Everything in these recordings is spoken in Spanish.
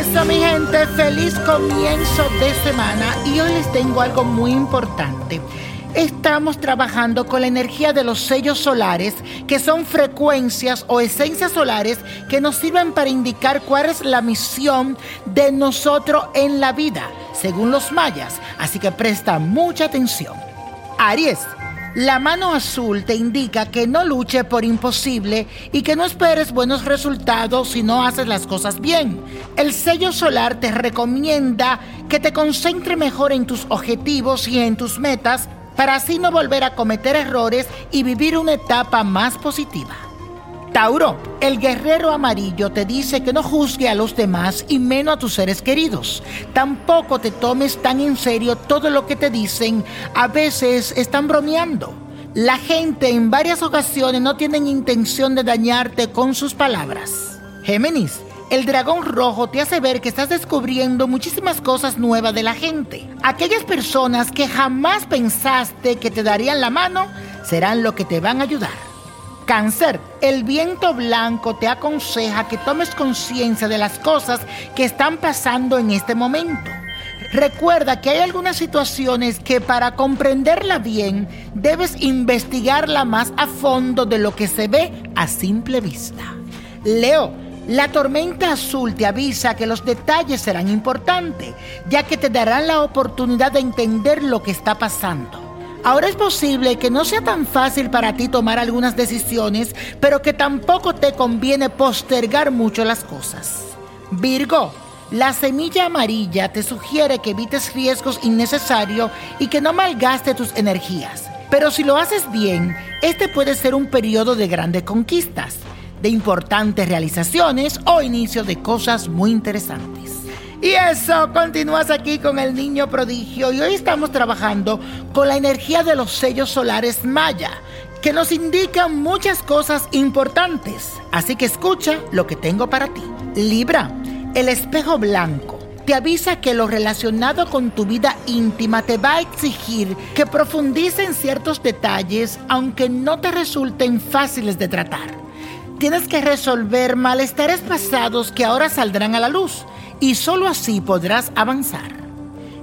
eso, mi gente, feliz comienzo de semana y hoy les tengo algo muy importante. Estamos trabajando con la energía de los sellos solares, que son frecuencias o esencias solares que nos sirven para indicar cuál es la misión de nosotros en la vida, según los mayas. Así que presta mucha atención. Aries. La mano azul te indica que no luche por imposible y que no esperes buenos resultados si no haces las cosas bien. El sello solar te recomienda que te concentre mejor en tus objetivos y en tus metas para así no volver a cometer errores y vivir una etapa más positiva. Tauro, el guerrero amarillo te dice que no juzgue a los demás y menos a tus seres queridos. Tampoco te tomes tan en serio todo lo que te dicen. A veces están bromeando. La gente en varias ocasiones no tienen intención de dañarte con sus palabras. Géminis, el dragón rojo te hace ver que estás descubriendo muchísimas cosas nuevas de la gente. Aquellas personas que jamás pensaste que te darían la mano serán lo que te van a ayudar. Cáncer, el viento blanco te aconseja que tomes conciencia de las cosas que están pasando en este momento. Recuerda que hay algunas situaciones que para comprenderla bien debes investigarla más a fondo de lo que se ve a simple vista. Leo, la tormenta azul te avisa que los detalles serán importantes, ya que te darán la oportunidad de entender lo que está pasando. Ahora es posible que no sea tan fácil para ti tomar algunas decisiones, pero que tampoco te conviene postergar mucho las cosas. Virgo, la semilla amarilla te sugiere que evites riesgos innecesarios y que no malgaste tus energías. Pero si lo haces bien, este puede ser un periodo de grandes conquistas, de importantes realizaciones o inicio de cosas muy interesantes. Y eso, continúas aquí con el niño prodigio y hoy estamos trabajando con la energía de los sellos solares Maya, que nos indican muchas cosas importantes. Así que escucha lo que tengo para ti. Libra, el espejo blanco te avisa que lo relacionado con tu vida íntima te va a exigir que profundice en ciertos detalles aunque no te resulten fáciles de tratar. Tienes que resolver malestares pasados que ahora saldrán a la luz y solo así podrás avanzar.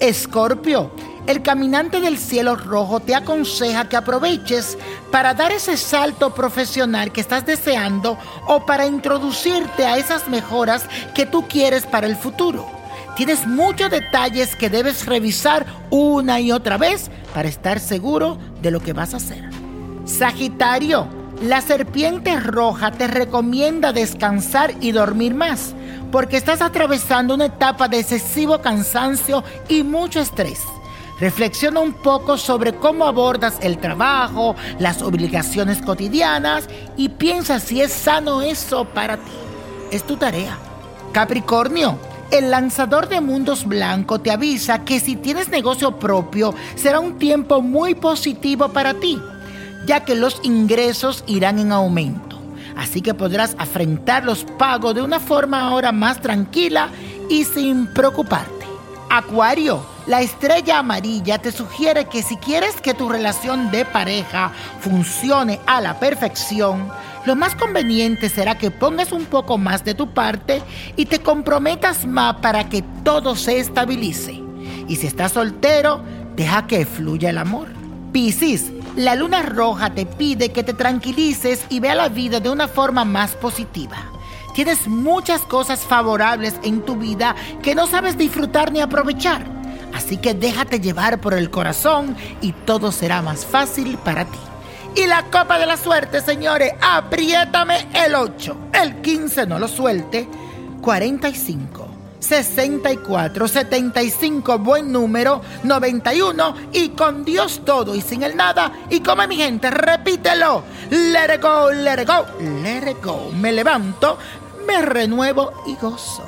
Escorpio, el caminante del cielo rojo te aconseja que aproveches para dar ese salto profesional que estás deseando o para introducirte a esas mejoras que tú quieres para el futuro. Tienes muchos detalles que debes revisar una y otra vez para estar seguro de lo que vas a hacer. Sagitario, la serpiente roja te recomienda descansar y dormir más porque estás atravesando una etapa de excesivo cansancio y mucho estrés. Reflexiona un poco sobre cómo abordas el trabajo, las obligaciones cotidianas y piensa si es sano eso para ti. Es tu tarea. Capricornio, el lanzador de mundos blanco te avisa que si tienes negocio propio será un tiempo muy positivo para ti, ya que los ingresos irán en aumento así que podrás afrontar los pagos de una forma ahora más tranquila y sin preocuparte. Acuario, la estrella amarilla te sugiere que si quieres que tu relación de pareja funcione a la perfección, lo más conveniente será que pongas un poco más de tu parte y te comprometas más para que todo se estabilice. Y si estás soltero, deja que fluya el amor. Piscis, la luna roja te pide que te tranquilices y vea la vida de una forma más positiva. Tienes muchas cosas favorables en tu vida que no sabes disfrutar ni aprovechar. Así que déjate llevar por el corazón y todo será más fácil para ti. Y la copa de la suerte, señores, apriétame el 8. El 15 no lo suelte. 45. 64 75, buen número, 91 y con Dios todo y sin el nada. Y como mi gente, repítelo. Let it go, let it go, let it go. Me levanto, me renuevo y gozo.